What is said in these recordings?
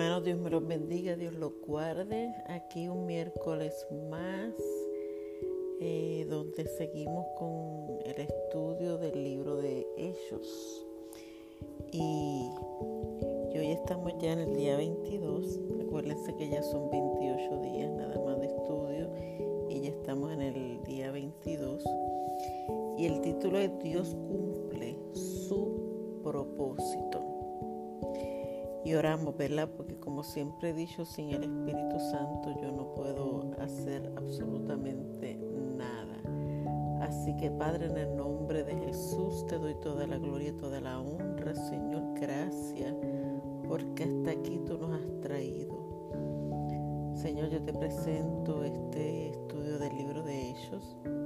Hermanos, Dios me los bendiga, Dios los guarde. Aquí un miércoles más, eh, donde seguimos con el estudio del libro de Hechos. Y, hoy estamos ya en el día 22. Recuérdense que ya son 28 días nada más de estudio y ya estamos en el día 22. Y el título es Dios cumple y oramos, ¿verdad? Porque como siempre he dicho, sin el Espíritu Santo yo no puedo hacer absolutamente nada. Así que Padre, en el nombre de Jesús te doy toda la gloria y toda la honra, Señor, gracias, porque hasta aquí tú nos has traído. Señor, yo te presento este estudio del libro de Hechos, el día 22.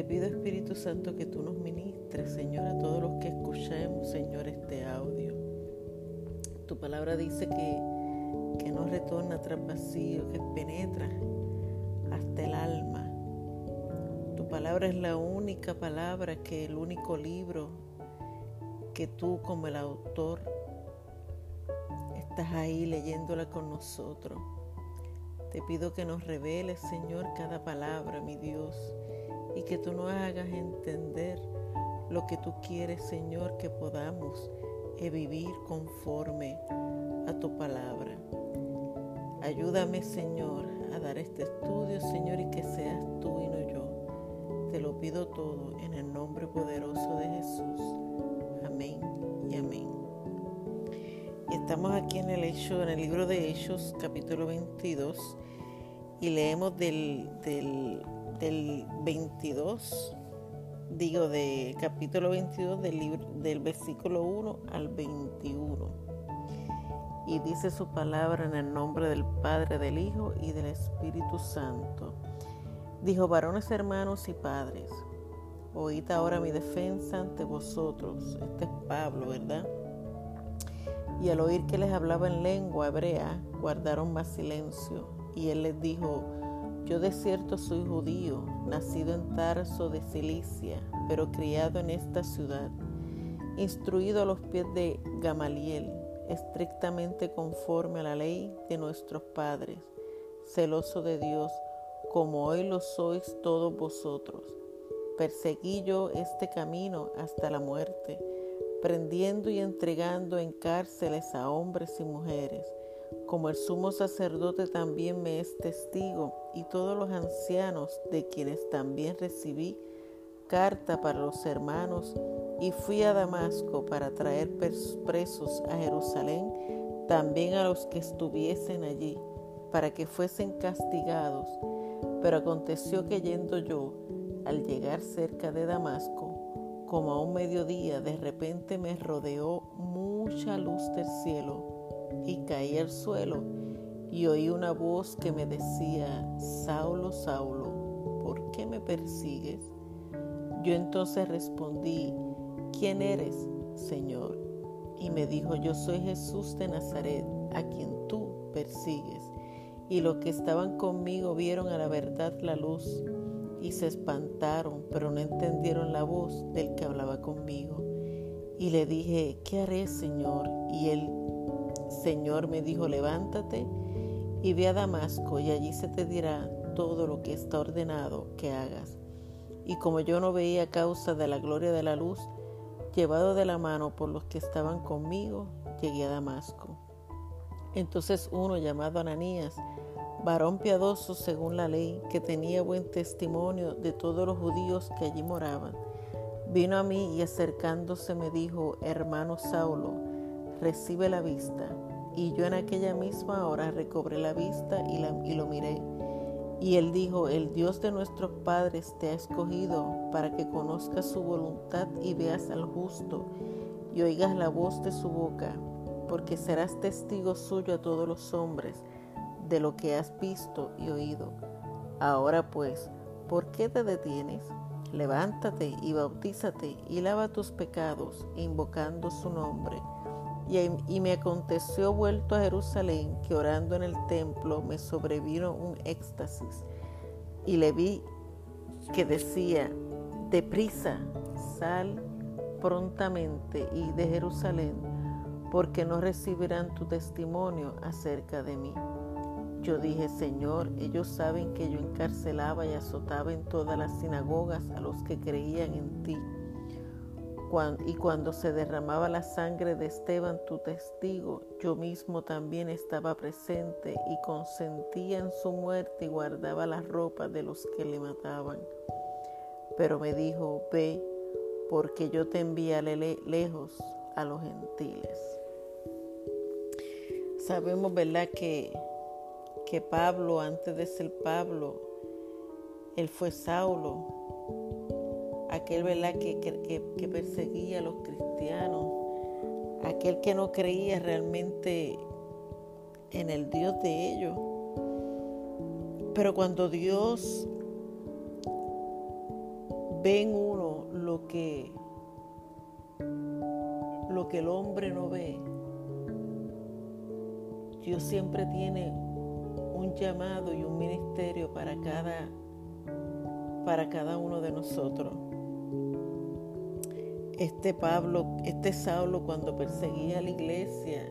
Te pido Espíritu Santo que tú nos ministres, Señor, a todos los que escuchemos, Señor, este audio. Tu palabra dice que, que no retorna tras vacío, que penetra hasta el alma. Tu palabra es la única palabra que el único libro que tú como el autor estás ahí leyéndola con nosotros. Te pido que nos reveles, Señor, cada palabra, mi Dios y que tú nos hagas entender lo que tú quieres, Señor, que podamos eh, vivir conforme a tu palabra. Ayúdame, Señor, a dar este estudio, Señor, y que seas tú y no yo. Te lo pido todo en el nombre poderoso de Jesús. Amén y amén. Y estamos aquí en el hecho, en el libro de Hechos, capítulo 22, y leemos del, del del 22, digo, de capítulo 22 del, libro, del versículo 1 al 21. Y dice su palabra en el nombre del Padre, del Hijo y del Espíritu Santo. Dijo, varones hermanos y padres, oíd ahora mi defensa ante vosotros. Este es Pablo, ¿verdad? Y al oír que les hablaba en lengua hebrea, guardaron más silencio. Y él les dijo, yo de cierto soy judío, nacido en Tarso de Cilicia, pero criado en esta ciudad, instruido a los pies de Gamaliel, estrictamente conforme a la ley de nuestros padres, celoso de Dios, como hoy lo sois todos vosotros. Perseguí yo este camino hasta la muerte, prendiendo y entregando en cárceles a hombres y mujeres como el sumo sacerdote también me es testigo y todos los ancianos de quienes también recibí carta para los hermanos y fui a Damasco para traer presos a Jerusalén también a los que estuviesen allí, para que fuesen castigados. Pero aconteció que yendo yo, al llegar cerca de Damasco, como a un mediodía, de repente me rodeó mucha luz del cielo y caí al suelo y oí una voz que me decía, Saulo, Saulo, ¿por qué me persigues? Yo entonces respondí, ¿quién eres, Señor? Y me dijo, yo soy Jesús de Nazaret, a quien tú persigues. Y los que estaban conmigo vieron a la verdad la luz y se espantaron, pero no entendieron la voz del que hablaba conmigo. Y le dije, ¿qué haré, Señor? Y él Señor me dijo, levántate y ve a Damasco y allí se te dirá todo lo que está ordenado que hagas. Y como yo no veía causa de la gloria de la luz, llevado de la mano por los que estaban conmigo, llegué a Damasco. Entonces uno llamado Ananías, varón piadoso según la ley, que tenía buen testimonio de todos los judíos que allí moraban, vino a mí y acercándose me dijo, hermano Saulo, recibe la vista. Y yo en aquella misma hora recobré la vista y, lo miré. Y él dijo, el Dios de nuestros padres te ha escogido para que conozcas su voluntad y veas al justo y oigas la voz de su boca, porque serás testigo suyo a todos los hombres de lo que has visto y oído. Ahora pues, ¿por qué te detienes? Levántate y bautízate y lava tus pecados, invocando su nombre. Y, me aconteció vuelto a Jerusalén que orando en el templo me sobrevino un éxtasis y le vi que decía, deprisa, sal prontamente y de Jerusalén porque no recibirán tu testimonio acerca de mí. Yo dije, Señor, ellos saben que yo encarcelaba y azotaba en todas las sinagogas a los que creían en ti. Y cuando se derramaba la sangre de Esteban, tu testigo, yo mismo también estaba presente y consentía en su muerte y guardaba las ropas de los que le mataban. Pero me dijo, ve, porque yo te enviaré lejos a los gentiles. Sabemos, ¿verdad?, que que Pablo, antes de ser Pablo, él fue Saulo, aquel ¿verdad? Que, que, perseguía a los cristianos, aquel que no creía realmente en el Dios de ellos. Pero cuando Dios ve en uno lo que, lo que el hombre no ve, Dios siempre tiene un llamado y un ministerio para cada, para cada uno de nosotros. Este Pablo, este Saulo cuando perseguía a la iglesia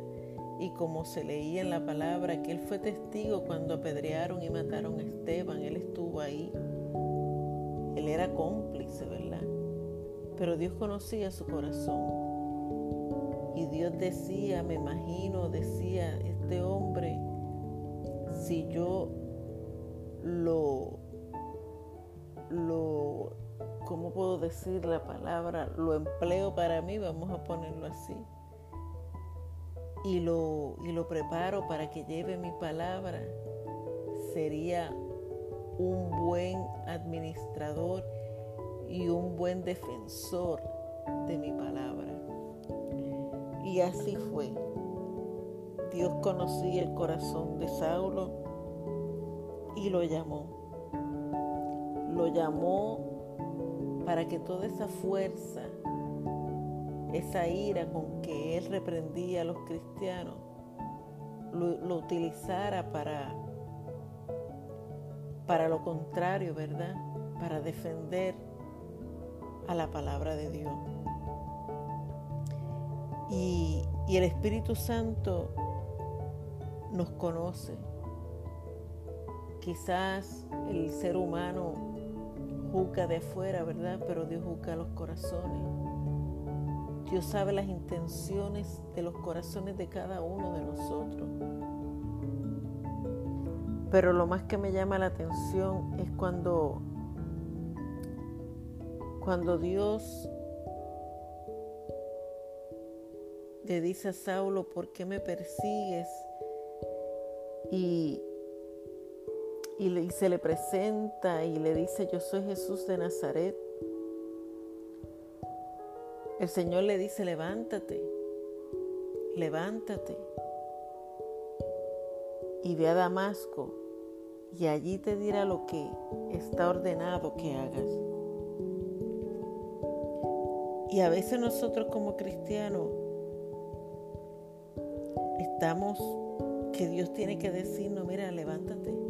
y como se leía en la palabra que él fue testigo cuando apedrearon y mataron a Esteban, él estuvo ahí. Él era cómplice, ¿verdad? Pero Dios conocía su corazón. Y Dios decía, me imagino, decía, este hombre si yo lo, lo, ¿cómo puedo decir la palabra? Lo empleo para mí, vamos a ponerlo así. Y lo, y lo preparo para que lleve mi palabra. Sería un buen administrador y un buen defensor de mi palabra. Y así fue. Dios conocía el corazón de Saulo y lo llamó. Lo llamó para que toda esa fuerza, esa ira con que él reprendía a los cristianos, lo, utilizara para, para lo contrario, ¿verdad? Para defender a la palabra de Dios. Y, y el Espíritu Santo nos conoce. Quizás el ser humano juzga de afuera, ¿verdad? Pero Dios juzga los corazones. Dios sabe las intenciones de los corazones de cada uno de nosotros. Pero lo más que me llama la atención es cuando cuando Dios le dice a Saulo, ¿por qué me persigues? y, y, se le presenta y le dice, yo soy Jesús de Nazaret. El Señor le dice, levántate, levántate y ve a Damasco y allí te dirá lo que está ordenado que hagas. Y a veces nosotros como cristianos estamos que Dios tiene que decirnos, mira, levántate.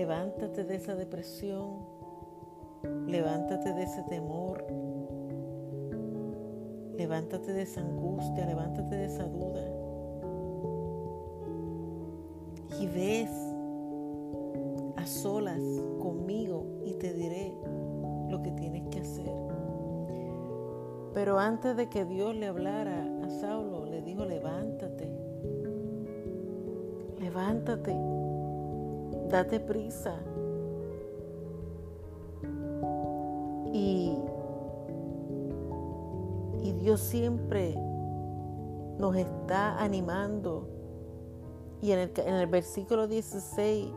Levántate de esa depresión. Levántate de ese temor. Levántate de esa angustia. Levántate de esa duda. Y ves a solas conmigo y te diré lo que tienes que hacer. Pero antes de que Dios le hablara a Saulo, le dijo, levántate, levántate, date prisa. Y, y Dios siempre nos está animando. Y en el, en el versículo 16,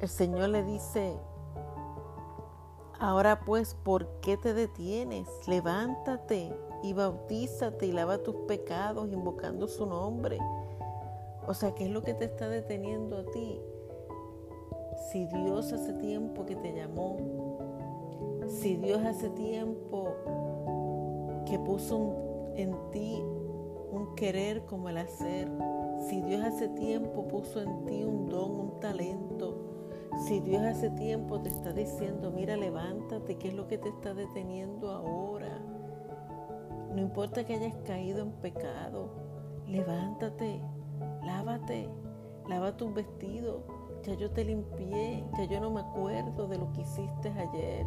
el Señor le dice, Ahora pues, ¿por qué te detienes? Levántate y bautízate y lava tus pecados invocando su nombre. O sea, ¿qué es lo que te está deteniendo a ti? Si Dios hace tiempo que te llamó, si Dios hace tiempo que puso en ti un querer como el hacer, si Dios hace tiempo puso en ti un don, un talento, si Dios hace tiempo te está diciendo, mira, levántate, ¿qué es lo que te está deteniendo ahora? No importa que hayas caído en pecado, levántate, lávate, lava tus vestidos. Ya yo te limpié, ya yo no me acuerdo de lo que hiciste ayer.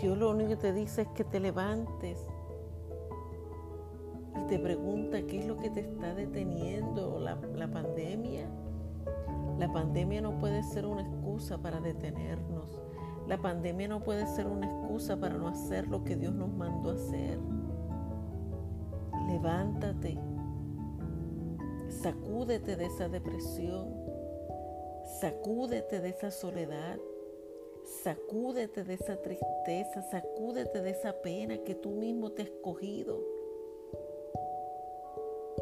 Dios lo único que te dice es que te levantes y te pregunta qué es lo que te está deteniendo, la, la pandemia. La pandemia no puede ser una excusa para detenernos. La pandemia no puede ser una excusa para no hacer lo que Dios nos mandó hacer. Levántate, sacúdete de esa depresión, sacúdete de esa soledad, Sacúdete de esa tristeza, sacúdete de esa pena que tú mismo te has escogido.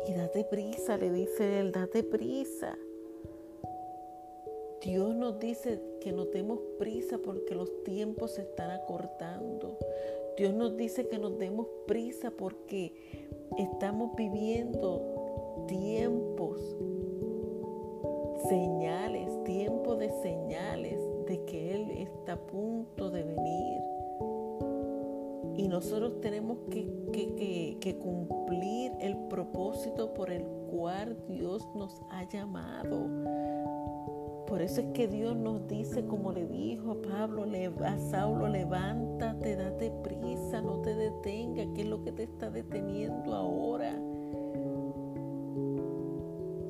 Y date prisa, le dice él, date prisa. Dios nos dice que no demos prisa porque los tiempos se están acortando. Dios nos dice que nos demos prisa porque estamos viviendo tiempos, señales, tiempos de señales de que Él está a punto de venir. Y nosotros tenemos que, que, cumplir el propósito por el cual Dios nos ha llamado. Por eso es que Dios nos dice, como le dijo a Pablo, a Saulo, levántate, date prisa, no te detenga. ¿Qué es lo que te está deteniendo ahora?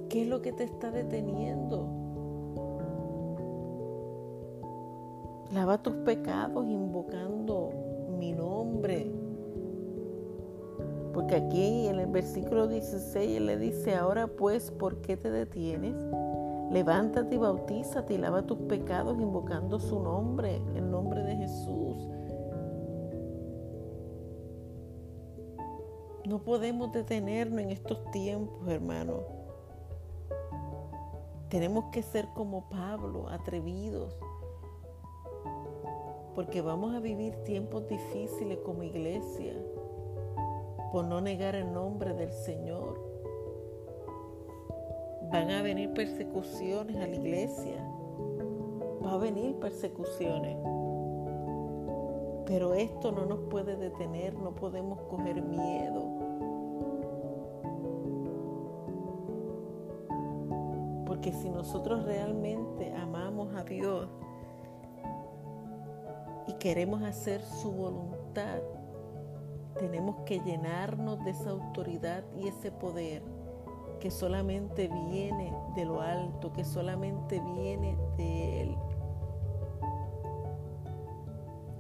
¿Qué es lo que te está deteniendo? Lava tus pecados invocando mi nombre. Porque aquí en el versículo 16 él le dice, ahora pues, ¿por qué te detienes? Levántate y bautízate y lava tus pecados invocando su nombre, el nombre de Jesús. No podemos detenernos en estos tiempos, hermanos. Tenemos que ser como Pablo, atrevidos, porque vamos a vivir tiempos difíciles como iglesia por no negar el nombre del Señor. Van a venir persecuciones a la iglesia. Va a venir persecuciones. Pero esto no nos puede detener, no podemos coger miedo. Porque si nosotros realmente amamos a Dios, y queremos hacer su voluntad, tenemos que llenarnos de esa autoridad y ese poder que solamente viene de lo alto, que solamente viene de Él.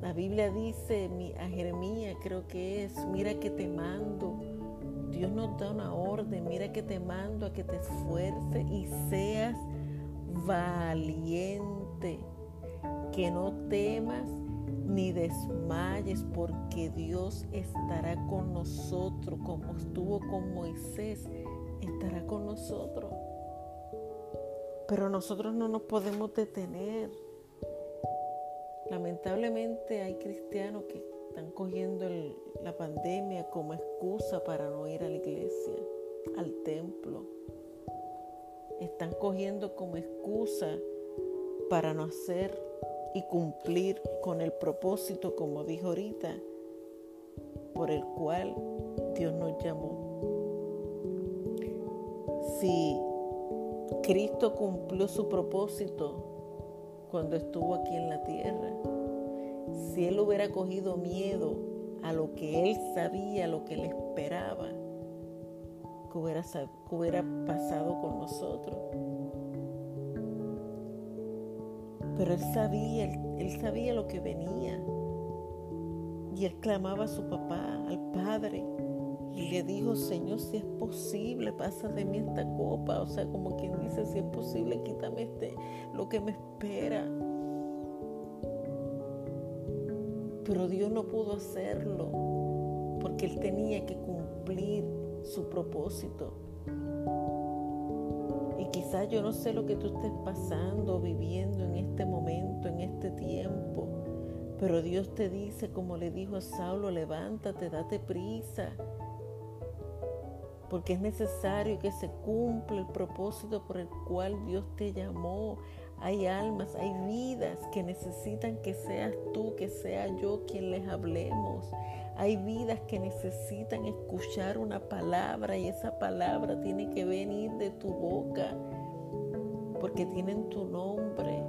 La Biblia dice a Jeremías, creo que es, mira que te mando. Dios nos da una orden, mira que te mando a que te esfuerces y seas valiente, que no temas ni desmayes porque Dios estará con nosotros como estuvo con Moisés, estará con nosotros. Pero nosotros no nos podemos detener. Lamentablemente hay cristianos que están cogiendo la pandemia como excusa para no ir a la iglesia, al templo. Están cogiendo como excusa para no hacer y cumplir con el propósito, como dijo ahorita, por el cual Dios nos llamó. Si Cristo cumplió su propósito cuando estuvo aquí en la tierra, si Él hubiera cogido miedo a lo que Él sabía, a lo que Él esperaba, que hubiera, pasado con nosotros. Pero él sabía, él, sabía lo que venía. Y él clamaba a su papá, al Padre, y le dijo, Señor, si es posible, pasa de mí esta copa. O sea, como quien dice, si es posible, quítame este, lo que me espera. Pero Dios no pudo hacerlo, porque él tenía que cumplir su propósito. Quizás yo no sé lo que tú estés pasando, viviendo en este momento, en este tiempo, pero Dios te dice, como le dijo a Saulo, levántate, date prisa, porque es necesario que se cumpla el propósito por el cual Dios te llamó hay almas, hay vidas que necesitan que seas tú, que sea yo quien les hablemos. Hay vidas que necesitan escuchar una palabra y esa palabra tiene que venir de tu boca porque tienen tu nombre.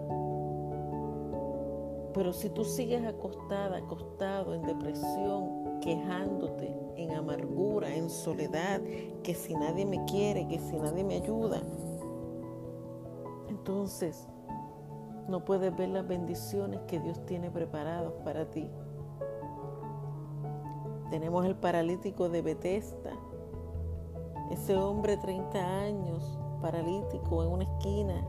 Pero si tú sigues acostada, acostado en depresión, quejándote, en amargura, en soledad, que si nadie me quiere, que si nadie me ayuda, entonces no puedes ver las bendiciones que Dios tiene preparadas para ti. Tenemos el paralítico de Bethesda, ese hombre 30 años paralítico en una esquina,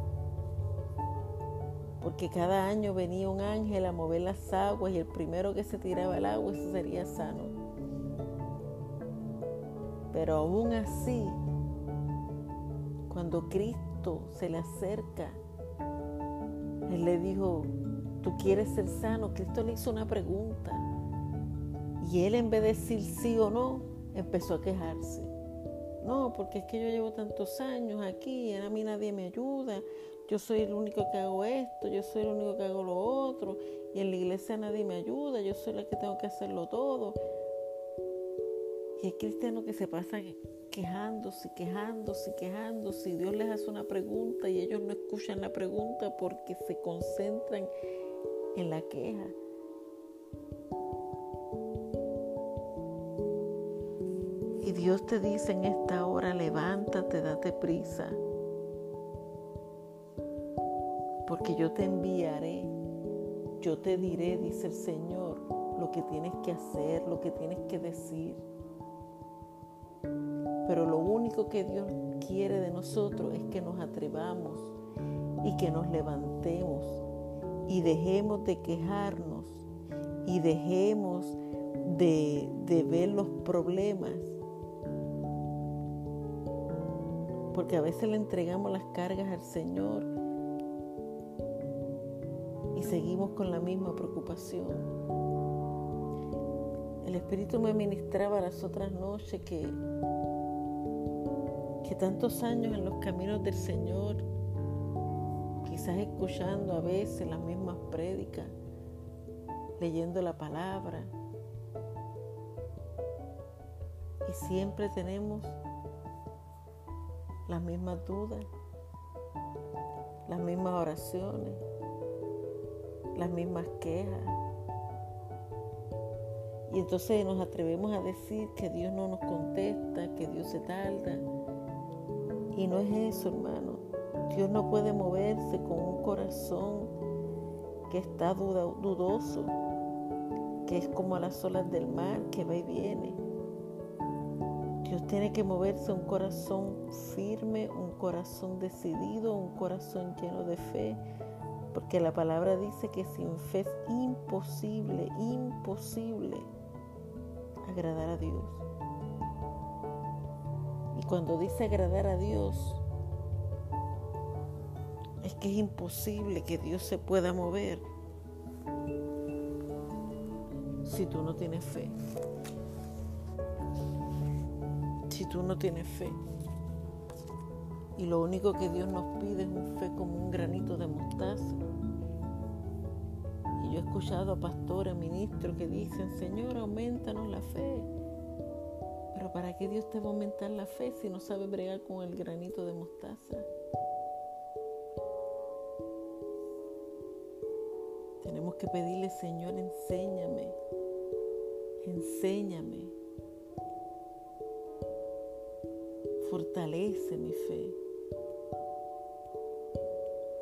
porque cada año venía un ángel a mover las aguas y el primero que se tiraba al agua ese sería sano. Pero aún así, cuando Cristo se le acerca, Él le dijo, ¿tú quieres ser sano? Cristo le hizo una pregunta. Y él en vez de decir sí o no, empezó a quejarse. No, porque es que yo llevo tantos años aquí, a mí nadie me ayuda, yo soy el único que hago esto, yo soy el único que hago lo otro, y en la iglesia nadie me ayuda, yo soy la que tengo que hacerlo todo. Y hay cristianos que se pasan quejándose, quejándose, quejándose, y Dios les hace una pregunta y ellos no escuchan la pregunta porque se concentran en la queja. Y Dios te dice en esta hora, levántate, date prisa. Porque yo te enviaré, yo te diré, dice el Señor, lo que tienes que hacer, lo que tienes que decir. Pero lo único que Dios quiere de nosotros es que nos atrevamos y que nos levantemos y dejemos de quejarnos y dejemos de, de ver los problemas porque a veces le entregamos las cargas al Señor y seguimos con la misma preocupación. El Espíritu me ministraba las otras noches que, que tantos años en los caminos del Señor, quizás escuchando a veces las mismas prédicas, leyendo la palabra, y siempre tenemos las mismas dudas, las mismas oraciones, las mismas quejas. Y entonces nos atrevemos a decir que Dios no nos contesta, que Dios se tarda. Y no es eso, hermano. Dios no puede moverse con un corazón que está dudoso, que es como a las olas del mar, que va y viene. Dios tiene que moverse un corazón firme, un corazón decidido, un corazón lleno de fe, porque la palabra dice que sin fe es imposible, imposible agradar a Dios. Cuando dice agradar a Dios, es que es imposible que Dios se pueda mover si tú no tienes fe si tú no tienes fe. Y lo único que Dios nos pide es un fe como un granito de mostaza. Y yo he escuchado a pastores, ministros que dicen, Señor, aumentanos la fe. ¿Para qué Dios te va a aumentar la fe si no sabe bregar con el granito de mostaza? Tenemos que pedirle, Señor, enséñame, enséñame fortalece mi fe.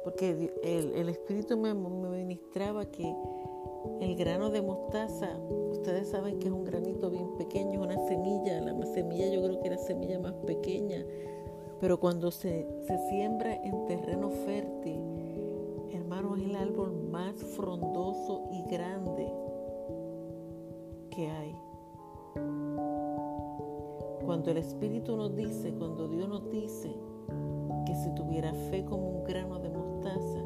Porque el, Espíritu me, ministraba que el grano de mostaza, ustedes saben que es un granito bien pequeño, una semilla, la semilla yo creo que era semilla más pequeña, pero cuando se, se siembra en terreno fértil, hermano, es el árbol más frondoso y grande que hay. Cuando el Espíritu nos dice, cuando Dios nos dice que si tuviera fe como un grano de mostaza,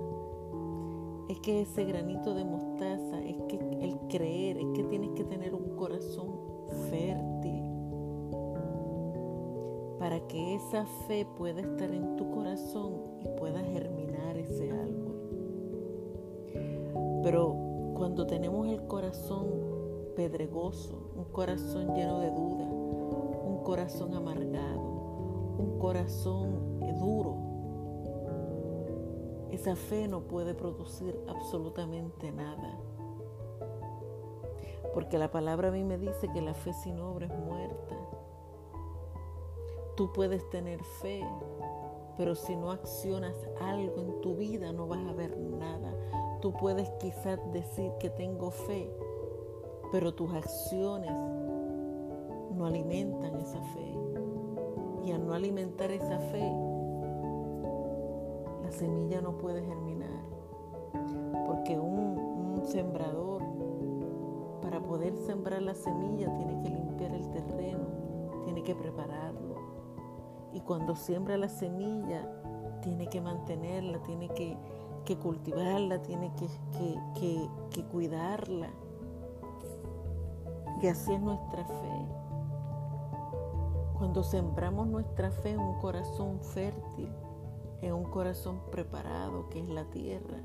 es que ese granito de mostaza, creer, es que tienes que tener un corazón fértil para que esa fe pueda estar en tu corazón y pueda germinar ese árbol. Pero cuando tenemos el corazón pedregoso, un corazón lleno de duda, un corazón amargado, un corazón duro, esa fe no puede producir absolutamente nada. Porque la palabra a mí me dice que la fe sin obra es muerta. Tú puedes tener fe, pero si no accionas algo en tu vida no vas a ver nada. Tú puedes quizás decir que tengo fe, pero tus acciones no alimentan esa fe. Y al no alimentar esa fe, la semilla no puede germinar. Porque un, un sembrador, poder sembrar la semilla, tiene que limpiar el terreno, tiene que prepararlo. Y cuando siembra la semilla, tiene que mantenerla, tiene que, cultivarla, tiene que, que cuidarla. Y así es nuestra fe. Cuando sembramos nuestra fe en un corazón fértil, en un corazón preparado que es la tierra,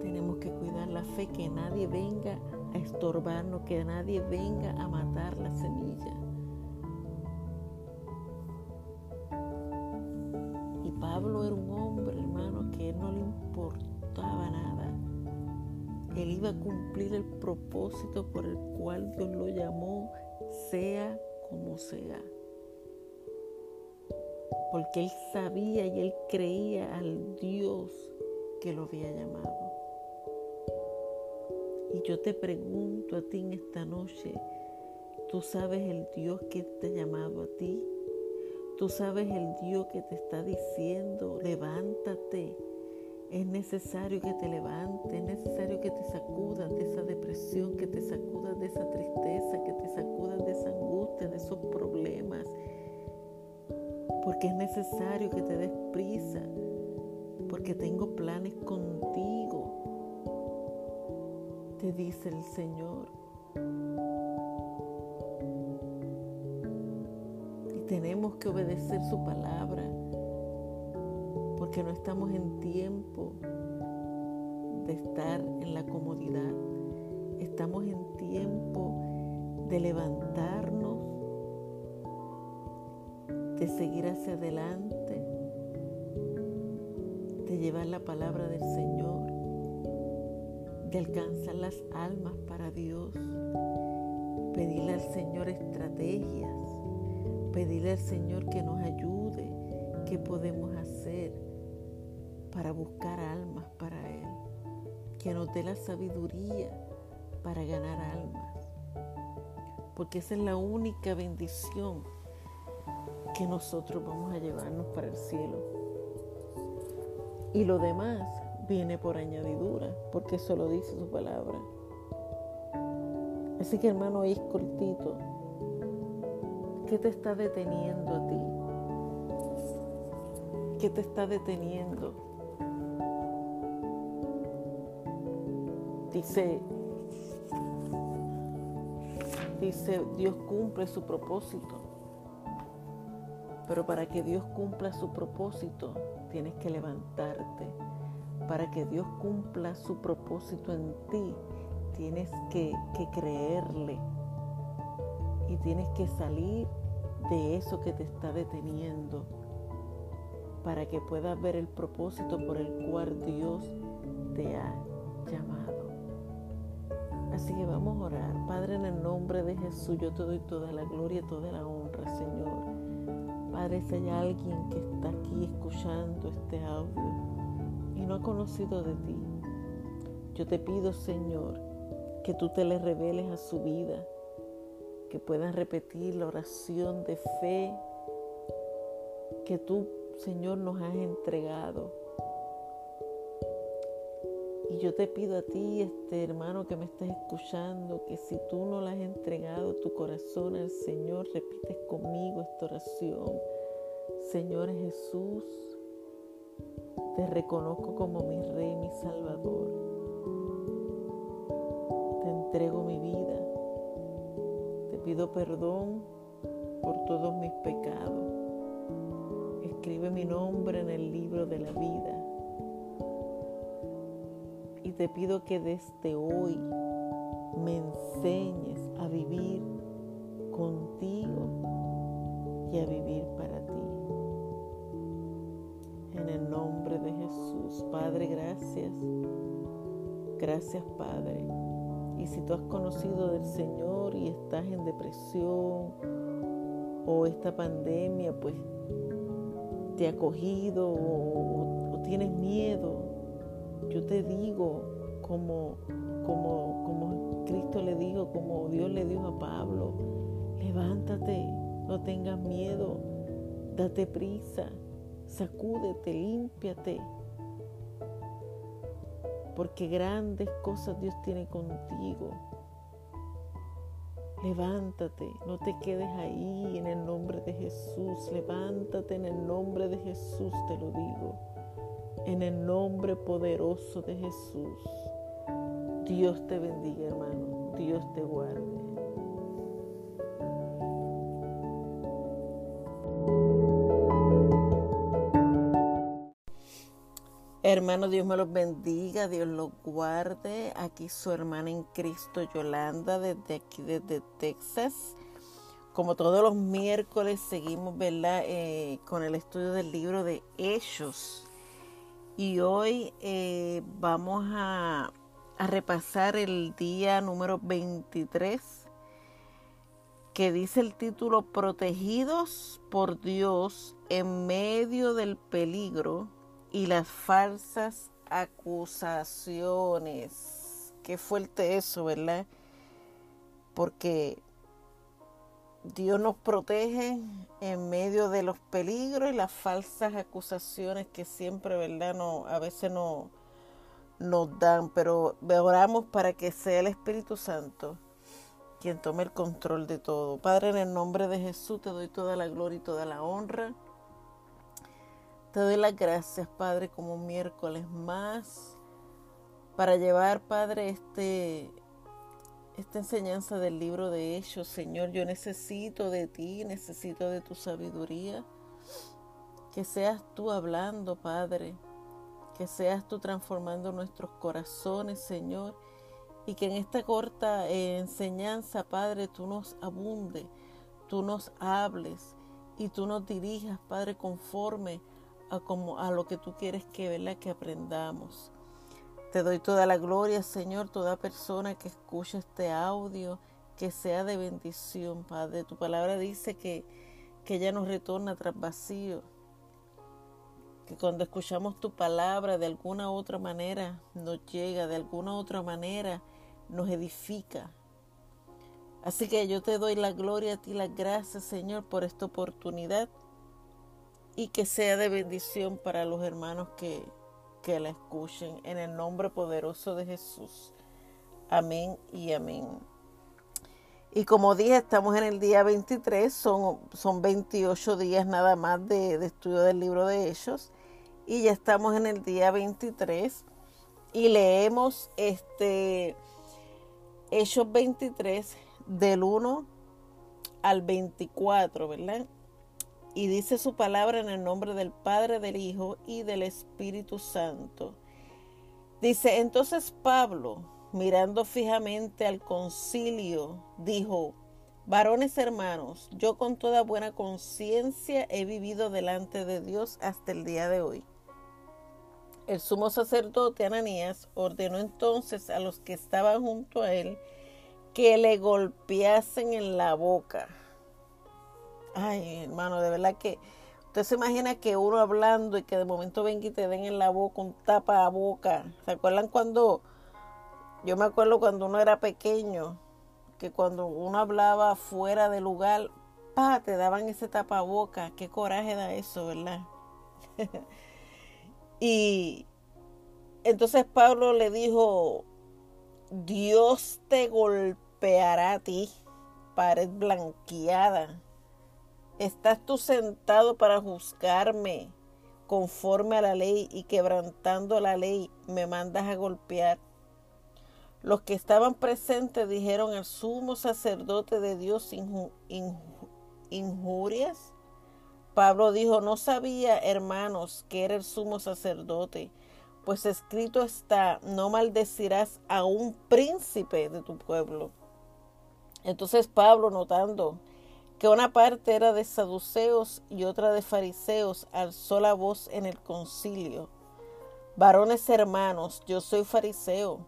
tenemos que cuidar la fe, que nadie venga a estorbarnos, que nadie venga a matar la semilla. Pablo era un hombre, hermano, que él no le importaba nada. Él iba a cumplir el propósito por el cual Dios lo llamó, sea como sea. Porque él sabía y él creía al Dios que lo había llamado. Yo te pregunto a ti en esta noche, ¿tú sabes el Dios que te ha llamado a ti? Tú sabes el Dios que te está diciendo, levántate. Es necesario que te levantes, es necesario que te sacudas de esa depresión, que te sacudas de esa tristeza, que te sacudas de esa angustia, de esos problemas. Porque es necesario que te des prisa, porque tengo planes contigo, te dice el Señor. tenemos que obedecer su palabra, porque no estamos en tiempo de estar en la comodidad, estamos en tiempo de levantarnos, de seguir hacia adelante, de llevar la palabra del Señor, de alcanzar las almas para Dios, pedirle al Señor estrategias. Pedirle al Señor que nos ayude, qué podemos hacer para buscar almas para Él, que nos dé la sabiduría para ganar almas, porque esa es la única bendición que nosotros vamos a llevarnos para el cielo. Y lo demás viene por añadidura, porque eso lo dice su palabra. Así que hermano, ahí es cortito ¿Qué te está deteniendo a ti? ¿Qué te está deteniendo? Dice, dice, Dios cumple su propósito. Pero para que Dios cumpla su propósito, tienes que levantarte. Para que Dios cumpla su propósito en ti, tienes que, creerle. Y tienes que salir de eso que te está deteniendo para que puedas ver el propósito por el cual Dios te ha llamado. Así que vamos a orar. Padre, en el nombre de Jesús, yo te doy toda la gloria y toda la honra, Señor. Padre, si hay alguien que está aquí escuchando este audio y no ha conocido de ti, yo te pido, Señor, que tú te le reveles a su vida que puedan repetir la oración de fe que tú, Señor, nos has entregado. Y yo te pido a ti, este hermano que me estás escuchando, que si tú no le has entregado tu corazón al Señor, repites conmigo esta oración. Señor Jesús, te reconozco como mi Rey, mi Salvador. Te entrego mi vida pido perdón por todos mis pecados. Escribe mi nombre en el libro de la vida. Y te pido que desde hoy me enseñes a vivir contigo y a vivir para ti. Nombre de Jesús, Padre, gracias. Gracias, Padre. Y si tú has conocido del Señor y estás en depresión o esta pandemia, pues te ha cogido o, tienes miedo, yo te digo como, como, como Cristo le dijo, como Dios le dijo a Pablo, levántate, no tengas miedo, date prisa, sacúdete, límpiate. Porque grandes cosas Dios tiene contigo. Levántate, no te quedes ahí en el nombre de Jesús. Levántate en el nombre de Jesús, te lo digo. En el nombre poderoso de Jesús. Dios te bendiga, hermano. Dios te guarde. Hermano, Dios me los bendiga, Dios los guarde. Aquí su hermana en Cristo, Yolanda, desde aquí, desde Texas. Como todos los miércoles, seguimos, ¿verdad?, eh, con el estudio del libro de Hechos. Y hoy eh, vamos a, a repasar el día número 23, que dice el título Protegidos por Dios en medio del peligro y las falsas acusaciones. Qué fuerte eso, ¿verdad? Porque Dios nos protege en medio de los peligros y las falsas acusaciones que siempre, ¿verdad? No, a veces no nos dan, pero oramos para que sea el Espíritu Santo quien tome el control de todo. Padre, en el nombre de Jesús te doy toda la gloria y toda la honra. Te doy las gracias, Padre, como miércoles más para llevar, Padre, este, esta enseñanza del libro de Hechos. Señor, yo necesito de ti, necesito de tu sabiduría. Que seas tú hablando, Padre. Que seas tú transformando nuestros corazones, Señor. Y que en esta corta eh, enseñanza, Padre, tú nos abunde, tú nos hables y tú nos dirijas, Padre, conforme a, como, a lo que tú quieres que, ¿verdad? que aprendamos. Te doy toda la gloria, Señor, toda persona que escuche este audio, que sea de bendición, Padre. Tu palabra dice que, que ella nos retorna tras vacío. Que cuando escuchamos tu palabra de alguna otra manera nos llega, de alguna otra manera nos edifica. Así que yo te doy la gloria a ti, las gracias, Señor, por esta oportunidad y que sea de bendición para los hermanos que, que la escuchen en el nombre poderoso de Jesús. Amén y amén. Y como dije, estamos en el día 23, son, son 28 días nada más de, de estudio del libro de Hechos. Y ya estamos en el día 23 y leemos este Hechos 23 del 1 al 24, ¿verdad? Y dice su palabra en el nombre del Padre, del Hijo y del Espíritu Santo. Dice, entonces Pablo, mirando fijamente al concilio, dijo, varones hermanos, yo con toda buena conciencia he vivido delante de Dios hasta el día de hoy. El sumo sacerdote Ananías ordenó entonces a los que estaban junto a él que le golpeasen en la boca Ay, hermano, de verdad que usted se imagina que uno hablando y que de momento venga y te den en la boca un tapa a boca. ¿Se acuerdan cuando, yo me acuerdo cuando uno era pequeño, que cuando uno hablaba fuera de lugar, pa, te daban ese tapa boca. Qué coraje da eso, ¿verdad? y entonces Pablo le dijo, Dios te golpeará a ti, pared blanqueada ¿Estás tú sentado para juzgarme conforme a la ley y quebrantando la ley me mandas a golpear? Los que estaban presentes dijeron al sumo sacerdote de Dios injurias. Pablo dijo, no sabía, hermanos, que era el sumo sacerdote. pues escrito está, no maldecirás a un príncipe de tu pueblo. Entonces Pablo, notando que una parte era de saduceos y otra de fariseos, alzó la voz en el concilio. Varones hermanos, yo soy fariseo,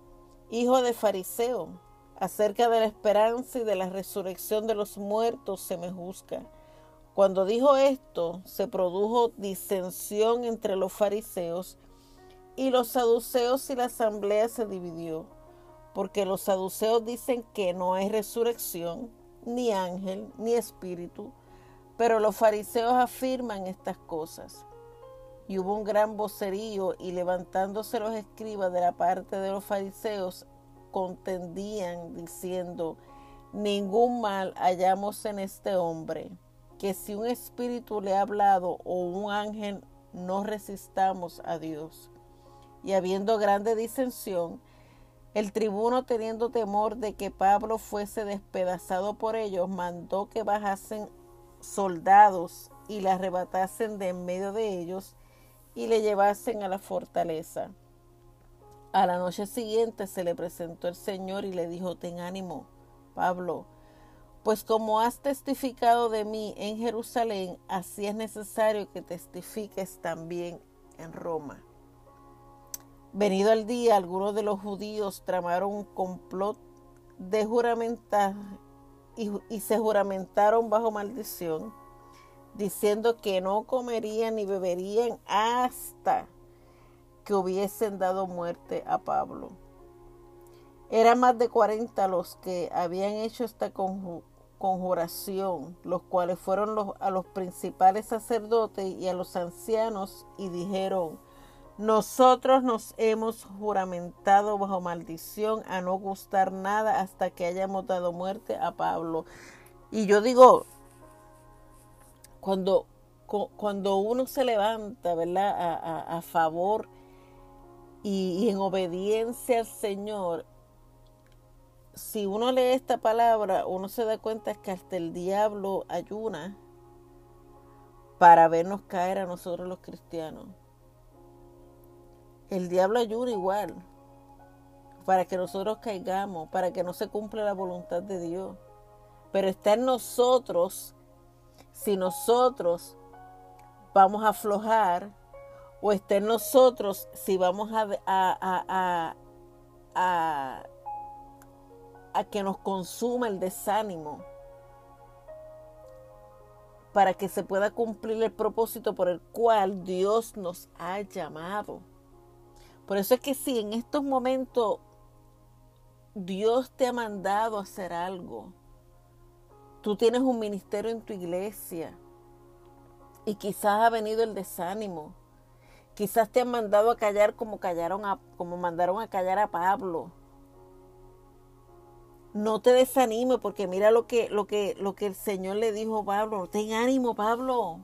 hijo de fariseo. Acerca de la esperanza y de la resurrección de los muertos se me juzga. Cuando dijo esto, se produjo disensión entre los fariseos y los saduceos y la asamblea se dividió, porque los saduceos dicen que no hay resurrección, ni ángel, ni espíritu, pero los fariseos afirman estas cosas. Y hubo un gran vocerío y levantándose los escribas de la parte de los fariseos, contendían diciendo, ningún mal hallamos en este hombre, que si un espíritu le ha hablado o un ángel, no resistamos a Dios y habiendo grande disensión, el tribuno, teniendo temor de que Pablo fuese despedazado por ellos, mandó que bajasen soldados y le arrebatasen de en medio de ellos y le llevasen a la fortaleza. A la noche siguiente se le presentó el Señor y le dijo, ten ánimo, Pablo, pues como has testificado de mí en Jerusalén, así es necesario que testifiques también en Roma. Venido el día, algunos de los judíos tramaron un complot de juramentar y, se juramentaron bajo maldición, diciendo que no comerían ni beberían hasta que hubiesen dado muerte a Pablo. Eran más de cuarenta los que habían hecho esta conjuración, los cuales fueron a los principales sacerdotes y a los ancianos y dijeron, nosotros nos hemos juramentado bajo maldición a no gustar nada hasta que hayamos dado muerte a Pablo. Y yo digo, cuando, cuando uno se levanta, ¿verdad? A, favor y, y en obediencia al Señor, si uno lee esta palabra, uno se da cuenta que hasta el diablo ayuna para vernos caer a nosotros los cristianos. El diablo ayuda igual para que nosotros caigamos, para que no se cumpla la voluntad de Dios. Pero está en nosotros si nosotros vamos a aflojar o está en nosotros si vamos a, a, a, a que nos consuma el desánimo para que se pueda cumplir el propósito por el cual Dios nos ha llamado. Por eso es que si en estos momentos Dios te ha mandado a hacer algo, tú tienes un ministerio en tu iglesia y quizás ha venido el desánimo, quizás te han mandado a callar como callaron a, como mandaron a callar a Pablo. No te desanime porque mira lo que, lo que, lo que el Señor le dijo a Pablo. Ten ánimo, Pablo.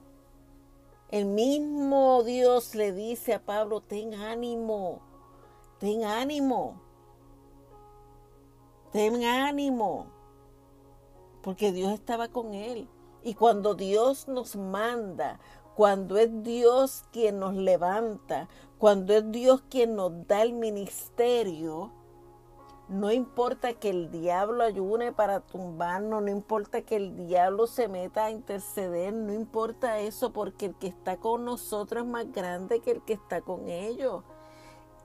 El mismo Dios le dice a Pablo, ten ánimo, ten ánimo, ten ánimo, porque Dios estaba con él. Y cuando Dios nos manda, cuando es Dios quien nos levanta, cuando es Dios quien nos da el ministerio, no importa que el diablo ayune para tumbarnos, no importa que el diablo se meta a interceder, no importa eso, porque el que está con nosotros es más grande que el que está con ellos.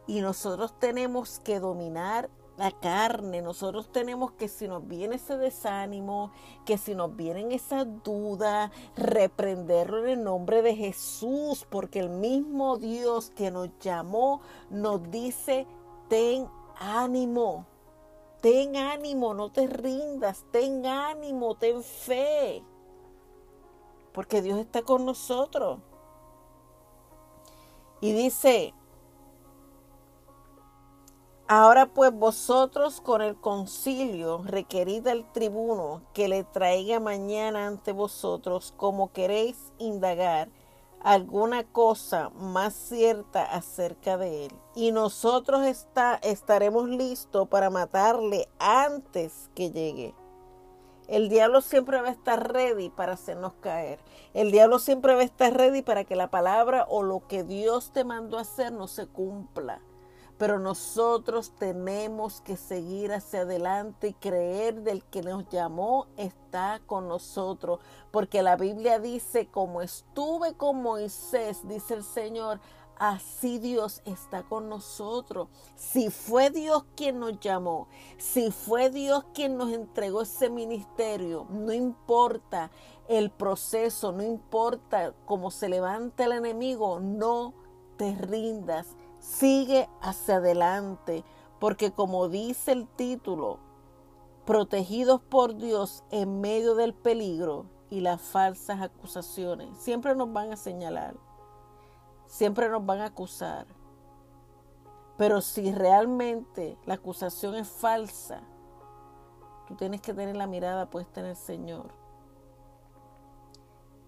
Y nosotros tenemos que dominar la carne, nosotros tenemos que si nos viene ese desánimo, que si nos vienen esas dudas, reprenderlo en el nombre de Jesús, porque el mismo Dios que nos llamó nos dice, ten ánimo. Ten ánimo, no te rindas, ten ánimo, ten fe, porque Dios está con nosotros. Y dice, ahora pues vosotros con el concilio requerid al tribuno que le traiga mañana ante vosotros como queréis indagar alguna cosa más cierta acerca de él. Y nosotros está, estaremos listos para matarle antes que llegue. El diablo siempre va a estar ready para hacernos caer. El diablo siempre va a estar ready para que la palabra o lo que Dios te mandó a hacer no se cumpla. Pero nosotros tenemos que seguir hacia adelante y creer del que nos llamó está con nosotros. Porque la Biblia dice, como estuve con Moisés, dice el Señor, Así Dios está con nosotros. Si fue Dios quien nos llamó, si fue Dios quien nos entregó ese ministerio, no importa el proceso, no importa cómo se levanta el enemigo, no te rindas, sigue hacia adelante, porque como dice el título, protegidos por Dios en medio del peligro y las falsas acusaciones, siempre nos van a señalar siempre nos van a acusar. Pero si realmente la acusación es falsa, tú tienes que tener la mirada puesta en el Señor.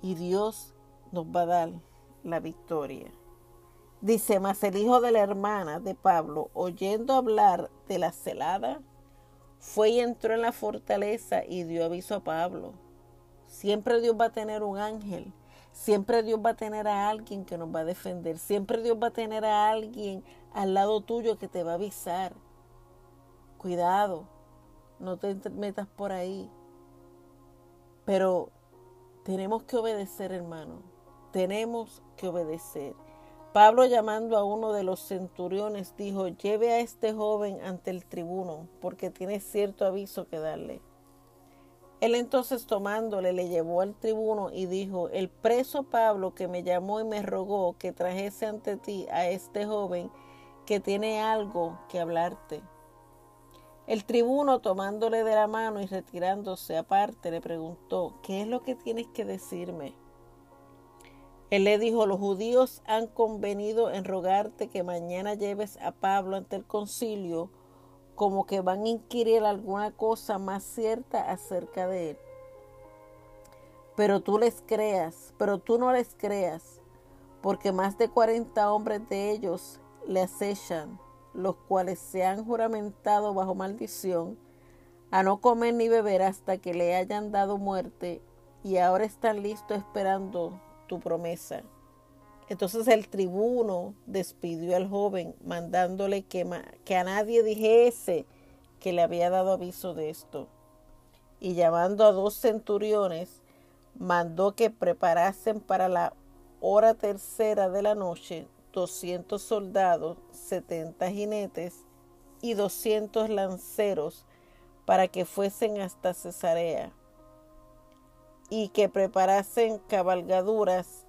Y Dios nos va a dar la victoria. Dice, más el hijo de la hermana de Pablo, oyendo hablar de la celada, fue y entró en la fortaleza y dio aviso a Pablo. Siempre Dios va a tener un ángel Siempre Dios va a tener a alguien que nos va a defender. Siempre Dios va a tener a alguien al lado tuyo que te va a avisar. Cuidado, no te metas por ahí. Pero tenemos que obedecer, hermano. Tenemos que obedecer. Pablo llamando a uno de los centuriones dijo, lleve a este joven ante el tribuno porque tiene cierto aviso que darle. Él entonces tomándole le llevó al tribuno y dijo, el preso Pablo que me llamó y me rogó que trajese ante ti a este joven que tiene algo que hablarte. El tribuno tomándole de la mano y retirándose aparte le preguntó, ¿qué es lo que tienes que decirme? Él le dijo, los judíos han convenido en rogarte que mañana lleves a Pablo ante el concilio como que van a inquirir alguna cosa más cierta acerca de él. Pero tú les creas, pero tú no les creas, porque más de cuarenta hombres de ellos le acechan, los cuales se han juramentado bajo maldición a no comer ni beber hasta que le hayan dado muerte, y ahora están listos esperando tu promesa. Entonces el tribuno despidió al joven, mandándole que, que, a nadie dijese que le había dado aviso de esto. Y llamando a dos centuriones, mandó que preparasen para la hora tercera de la noche doscientos soldados, setenta jinetes y doscientos lanceros para que fuesen hasta Cesarea y que preparasen cabalgaduras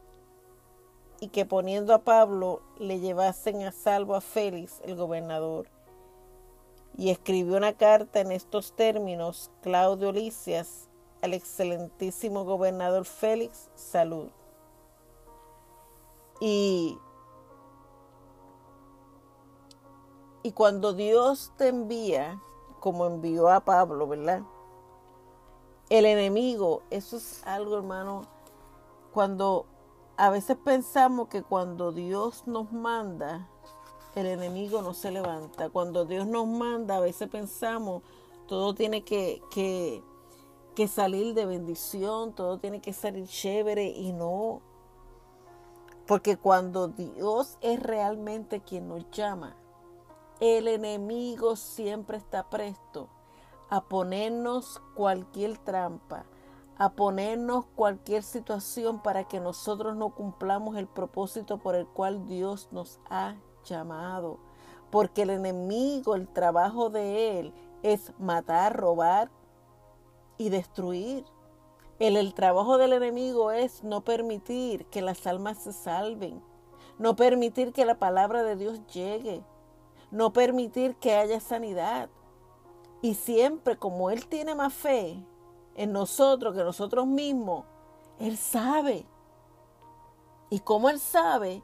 y que poniendo a Pablo le llevasen a salvo a Félix, el gobernador. Y escribió una carta en estos términos, Claudio Licias, al excelentísimo gobernador Félix, salud. Y, y cuando Dios te envía, como envió a Pablo, ¿verdad? El enemigo, eso es algo, hermano, cuando a veces pensamos que cuando Dios nos manda, el enemigo no se levanta. Cuando Dios nos manda, a veces pensamos, todo tiene que, que, que salir de bendición, todo tiene que salir chévere y no. Porque cuando Dios es realmente quien nos llama, el enemigo siempre está presto a ponernos cualquier trampa, a ponernos cualquier situación para que nosotros no cumplamos el propósito por el cual Dios nos ha llamado. Porque el enemigo, el trabajo de él es matar, robar y destruir. El, el trabajo del enemigo es no permitir que las almas se salven, no permitir que la palabra de Dios llegue, no permitir que haya sanidad. Y siempre como Él tiene más fe, en nosotros que nosotros mismos, Él sabe. Y como Él sabe,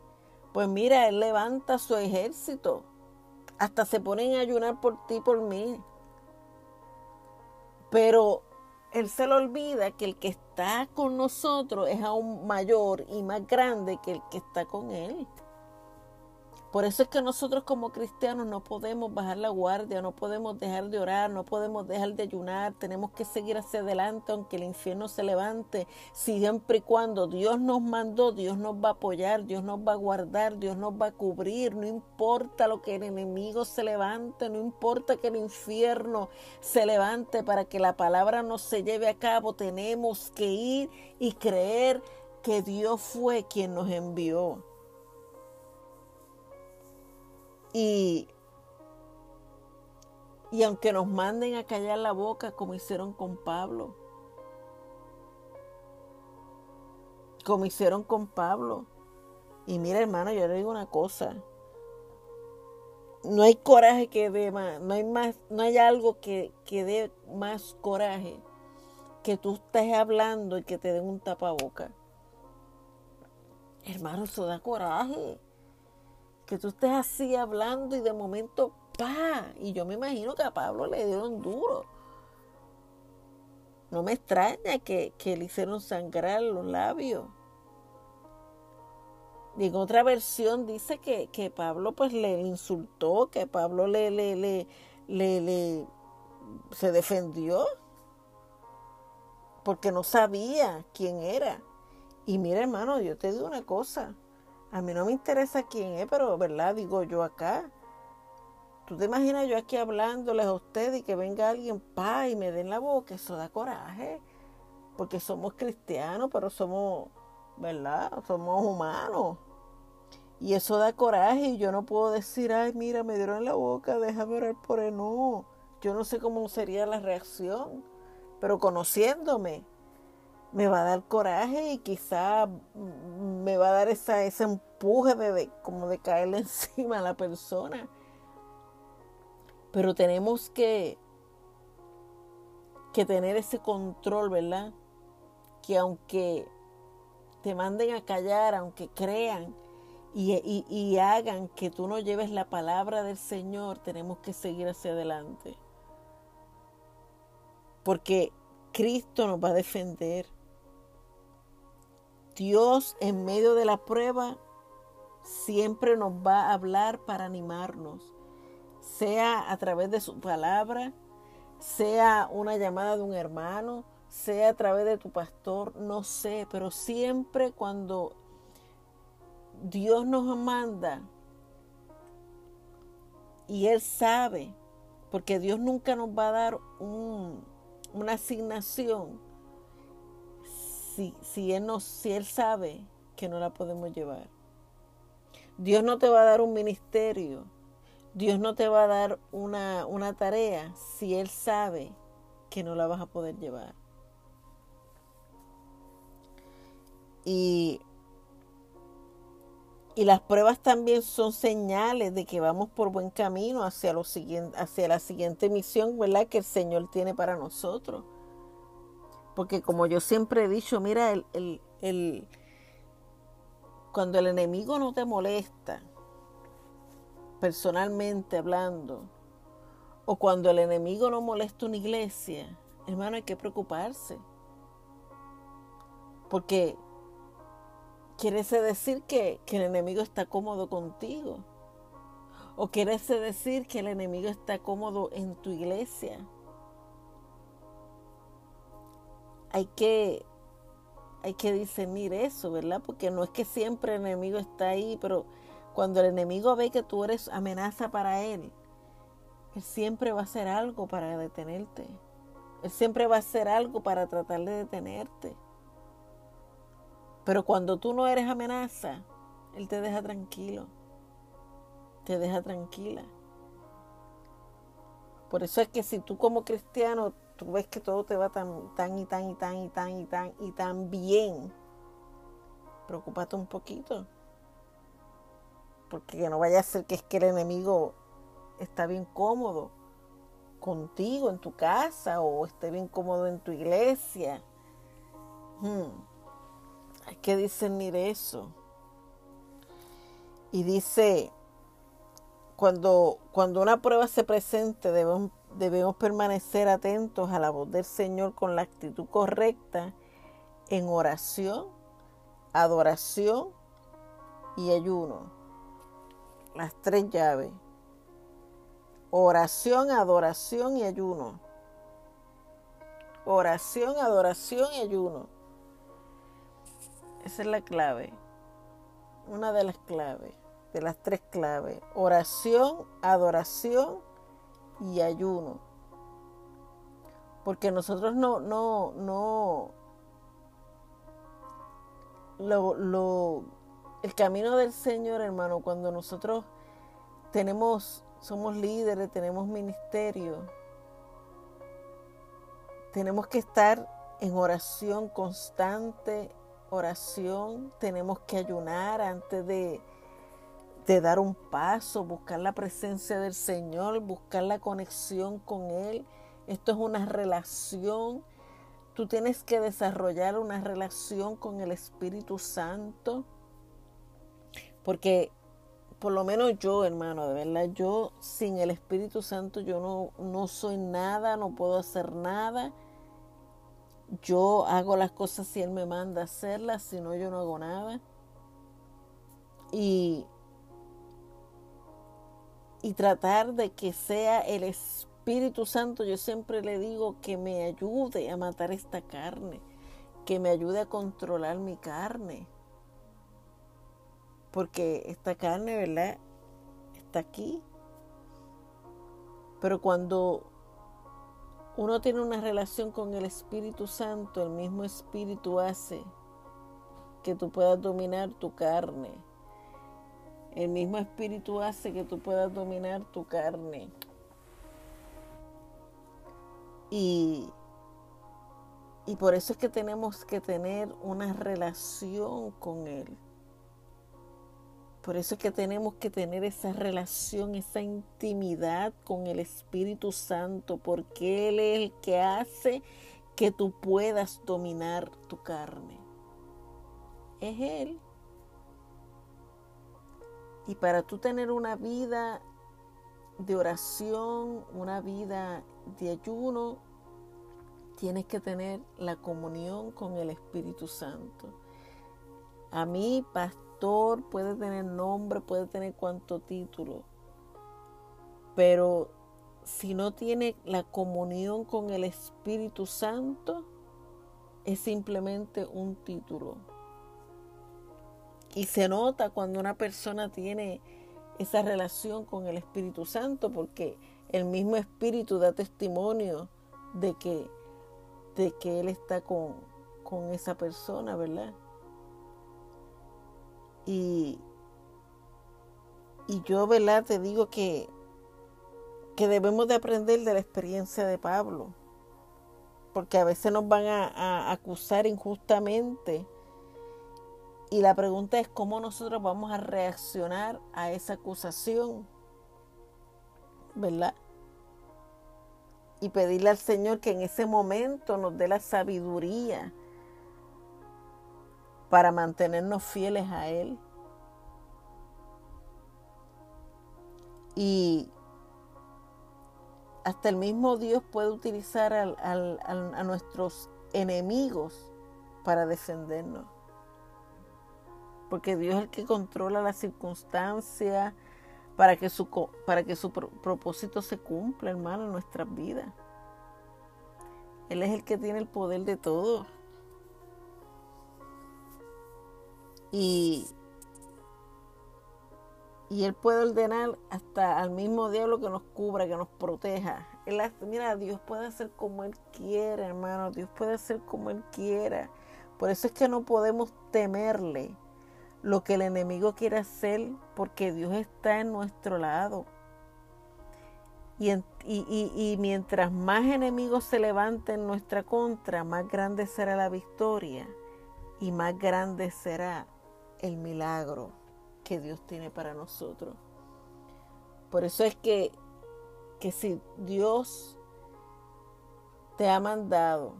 pues mira, Él levanta su ejército. Hasta se ponen a ayunar por ti, por mí. Pero Él se le olvida que el que está con nosotros es aún mayor y más grande que el que está con Él. Por eso es que nosotros como cristianos no podemos bajar la guardia, no podemos dejar de orar, no podemos dejar de ayunar, tenemos que seguir hacia adelante aunque el infierno se levante, siempre y cuando Dios nos mandó, Dios nos va a apoyar, Dios nos va a guardar, Dios nos va a cubrir, no importa lo que el enemigo se levante, no importa que el infierno se levante para que la palabra no se lleve a cabo, tenemos que ir y creer que Dios fue quien nos envió. Y, y aunque nos manden a callar la boca como hicieron con Pablo, como hicieron con Pablo. Y mira hermano, yo le digo una cosa. No hay coraje que dé más, no hay más, no hay algo que, que dé más coraje que tú estés hablando y que te den un tapaboca. Hermano, eso da coraje que tú estés así hablando y de momento, pa, y yo me imagino que a Pablo le dieron duro. No me extraña que, le hicieron sangrar los labios. Y en otra versión dice que, Pablo pues le insultó, que Pablo le, le, le, le se defendió porque no sabía quién era. Y mira hermano, yo te digo una cosa, a mí no me interesa quién es, pero verdad, digo yo acá. ¿Tú te imaginas yo aquí hablándoles a ustedes y que venga alguien pa y me den la boca? Eso da coraje. Porque somos cristianos, pero somos, ¿verdad? Somos humanos. Y eso da coraje y yo no puedo decir, ay, mira, me dieron la boca, déjame orar por él. No, yo no sé cómo sería la reacción, pero conociéndome, me va a dar coraje y quizá me va a dar esa, ese empuje de, como de caerle encima a la persona. Pero tenemos que, que tener ese control, ¿verdad? Que aunque te manden a callar, aunque crean y, y hagan que tú no lleves la palabra del Señor, tenemos que seguir hacia adelante. Porque Cristo nos va a defender. Dios en medio de la prueba siempre nos va a hablar para animarnos, sea a través de su palabra, sea una llamada de un hermano, sea a través de tu pastor, no sé, pero siempre cuando Dios nos manda y Él sabe, porque Dios nunca nos va a dar una asignación si, él si Él sabe que no la podemos llevar. Dios no te va a dar un ministerio, Dios no te va a dar una, una tarea si Él sabe que no la vas a poder llevar. Y, y las pruebas también son señales de que vamos por buen camino hacia, lo hacia la siguiente misión ¿verdad? que el Señor tiene para nosotros. Porque como yo siempre he dicho, mira, el, el, cuando el enemigo no te molesta, personalmente hablando, o cuando el enemigo no molesta una iglesia, hermano, hay que preocuparse. Porque quiere decir que, que, el enemigo está cómodo contigo. O quiere decir que el enemigo está cómodo en tu iglesia. Hay que, hay que discernir eso, ¿verdad? Porque no es que siempre el enemigo está ahí, pero cuando el enemigo ve que tú eres amenaza para él, él siempre va a hacer algo para detenerte. Él siempre va a hacer algo para tratar de detenerte. Pero cuando tú no eres amenaza, Él te deja tranquilo. Te deja tranquila. Por eso es que si tú como cristiano tú ves que todo te va tan, tan y tan y tan y tan y tan y tan bien, preocúpate un poquito. Porque no vaya a ser que es que el enemigo está bien cómodo contigo en tu casa o esté bien cómodo en tu iglesia. Hmm. Hay que discernir eso. Y dice, cuando, cuando una prueba se presente, debemos debemos permanecer atentos a la voz del Señor con la actitud correcta en oración, adoración y ayuno. las tres llaves. Oración, adoración y ayuno. Oración, adoración y ayuno. Esa es la clave. Una de las claves, de las tres claves. Oración, adoración y ayuno. Porque nosotros no, no, no, lo, lo, el camino del Señor, hermano, cuando nosotros tenemos, somos líderes, tenemos ministerio, tenemos que estar en oración constante, oración, tenemos que ayunar antes de, de dar un paso, buscar la presencia del Señor, buscar la conexión con Él. Esto es una relación Tú tienes que desarrollar una relación con el Espíritu Santo. Porque por lo menos yo, hermano, de verdad, yo sin el Espíritu Santo yo no, no soy nada, no puedo hacer nada. Yo hago las cosas si Él me manda hacerlas, si no, yo no hago nada. Y, y tratar de que sea el Espíritu Santo, yo siempre le digo que me ayude a matar esta carne, que me ayude a controlar mi carne. Porque esta carne, ¿verdad? Está aquí. Pero cuando uno tiene una relación con el Espíritu Santo, el mismo Espíritu hace que tú puedas dominar tu carne. El mismo Espíritu hace que tú puedas dominar tu carne. Y, y por eso es que tenemos que tener una relación con Él. Por eso es que tenemos que tener esa relación, esa intimidad con el Espíritu Santo, porque Él es el que hace que tú puedas dominar tu carne. Es Él. Y para tú tener una vida de oración, una vida de ayuno, tienes que tener la comunión con el Espíritu Santo. A mí, pastor, puede tener nombre, puede tener cuanto título, pero si no tiene la comunión con el Espíritu Santo, es simplemente un título. Y se nota cuando una persona tiene esa relación con el Espíritu Santo, porque el mismo Espíritu da testimonio de que, de que Él está con, con esa persona, ¿verdad? Y, y yo, ¿verdad? Te digo que, que debemos de aprender de la experiencia de Pablo, porque a veces nos van a, a acusar injustamente. Y la pregunta es cómo nosotros vamos a reaccionar a esa acusación, ¿verdad? y pedirle al Señor que en ese momento nos dé la sabiduría para mantenernos fieles a Él. Y hasta el mismo Dios puede utilizar a nuestros enemigos para defendernos. Porque Dios es el que controla las circunstancias, para que su, para que su propósito se cumpla, hermano, en nuestras vidas. Él es el que tiene el poder de todo. Y, y Él puede ordenar hasta al mismo diablo que nos cubra, que nos proteja. Él, mira, Dios puede hacer como Él quiera, hermano. Dios puede hacer como Él quiera. Por eso es que no podemos temerle lo que el enemigo quiere hacer porque Dios está en nuestro lado. Y, y, mientras más enemigos se levanten en nuestra contra, más grande será la victoria y más grande será el milagro que Dios tiene para nosotros. Por eso es que, que si Dios te ha mandado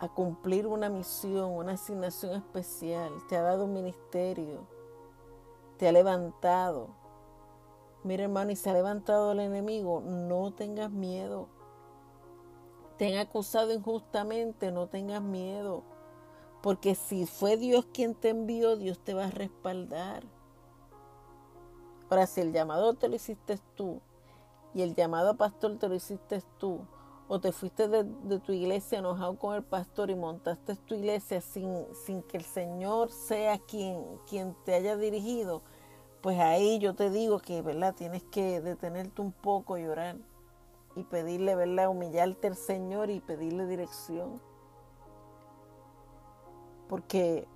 a cumplir una misión, una asignación especial, te ha dado un ministerio, te ha levantado. Mira hermano, y se ha levantado el enemigo, no tengas miedo. Te han acusado injustamente, no tengas miedo. Porque si fue Dios quien te envió, Dios te va a respaldar. Ahora, si el llamado te lo hiciste tú y el llamado pastor te lo hiciste tú, o te fuiste de, tu iglesia enojado con el pastor y montaste tu iglesia sin, que el Señor sea quien, quien te haya dirigido, pues ahí yo te digo que, ¿verdad? Tienes que detenerte un poco y orar y pedirle, ¿verdad? Humillarte al Señor y pedirle dirección. Porque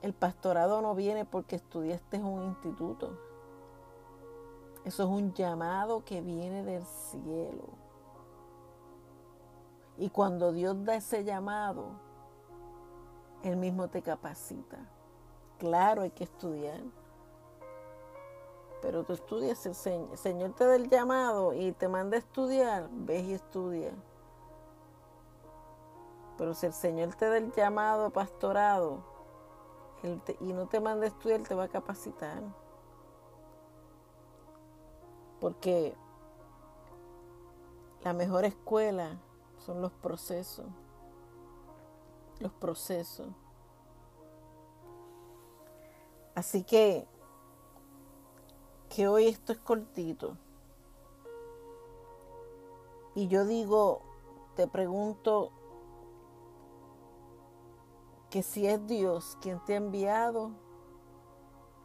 el pastorado no viene porque estudiaste en un instituto. Eso es un llamado que viene del cielo. Y cuando Dios da ese llamado, Él mismo te capacita. Claro, hay que estudiar. Pero tú estudias, el Señor, Señor te da el llamado y te manda a estudiar, ves y estudia. Pero si el Señor te da el llamado pastorado y no te manda a estudiar, te va a capacitar. Porque la mejor escuela son los procesos. Los procesos. Así que, que hoy esto es cortito. Y yo digo, te pregunto que si es Dios quien te ha enviado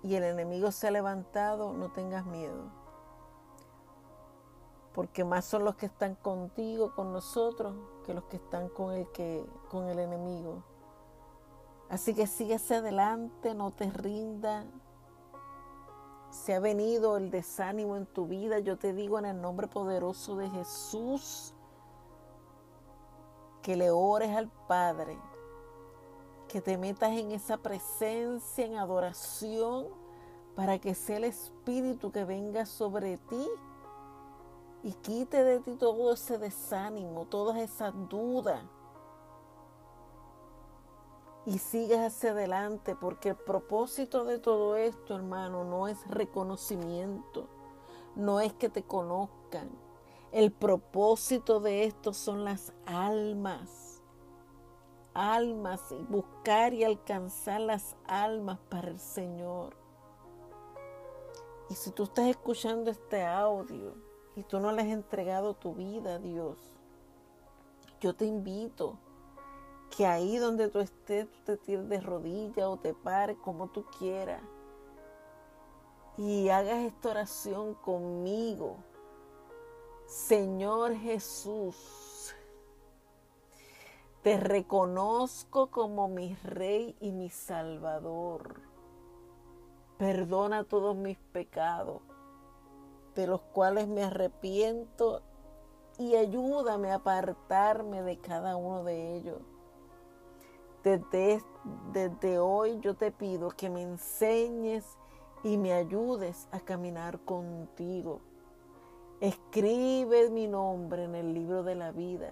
y el enemigo se ha levantado, no tengas miedo porque más son los que están contigo, con nosotros, que los que están con el, que, con el enemigo. Así que sigue hacia adelante, no te rinda. Si ha venido el desánimo en tu vida, yo te digo en el nombre poderoso de Jesús, que le ores al Padre, que te metas en esa presencia, en adoración, para que sea el Espíritu que venga sobre ti y quite de ti todo ese desánimo, todas esas dudas. Y sigas hacia adelante, porque el propósito de todo esto, hermano, no es reconocimiento, no es que te conozcan. El propósito de esto son las almas, almas, y buscar y alcanzar las almas para el Señor. Y si tú estás escuchando este audio, y tú no le has entregado tu vida a Dios, yo te invito que ahí donde tú estés, tú te tires de rodillas o te pares como tú quieras y hagas esta oración conmigo. Señor Jesús, te reconozco como mi Rey y mi Salvador. Perdona todos mis pecados de los cuales me arrepiento y ayúdame a apartarme de cada uno de ellos. Desde, desde hoy yo te pido que me enseñes y me ayudes a caminar contigo. Escribe mi nombre en el libro de la vida.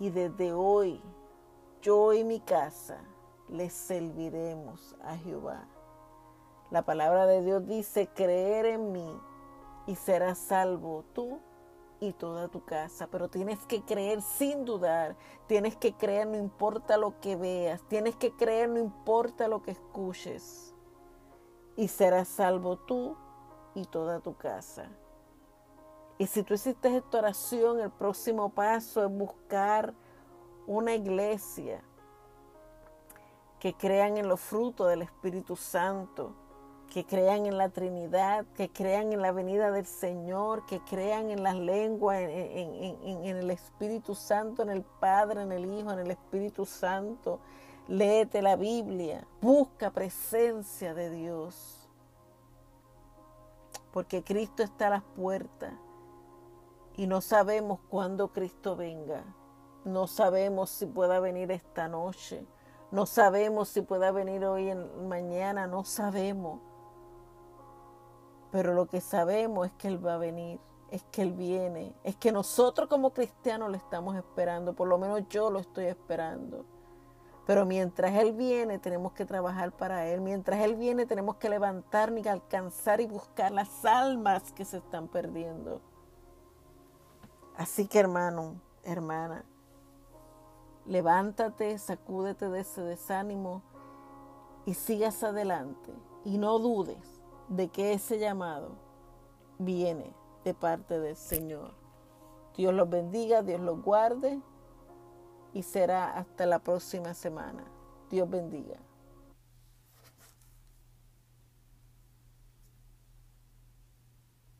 Y desde hoy yo y mi casa le serviremos a Jehová. La palabra de Dios dice, creer en mí y serás salvo tú y toda tu casa. Pero tienes que creer sin dudar. Tienes que creer no importa lo que veas. Tienes que creer no importa lo que escuches. Y serás salvo tú y toda tu casa. Y si tú hiciste esta oración, el próximo paso es buscar una iglesia que crean en los frutos del Espíritu Santo que crean en la Trinidad, que crean en la venida del Señor, que crean en las lenguas, en, el Espíritu Santo, en el Padre, en el Hijo, en el Espíritu Santo. Léete la Biblia, busca presencia de Dios, porque Cristo está a las puertas y no sabemos cuándo Cristo venga. No sabemos si pueda venir esta noche. No sabemos si pueda venir hoy en mañana, no sabemos. Pero lo que sabemos es que Él va a venir, es que Él viene, es que nosotros como cristianos lo estamos esperando, por lo menos yo lo estoy esperando. Pero mientras Él viene tenemos que trabajar para Él, mientras Él viene tenemos que levantarnos y alcanzar y buscar las almas que se están perdiendo. Así que hermano, hermana, levántate, sacúdete de ese desánimo y sigas adelante y no dudes de que ese llamado viene de parte del Señor. Dios los bendiga, Dios los guarde y será hasta la próxima semana. Dios bendiga.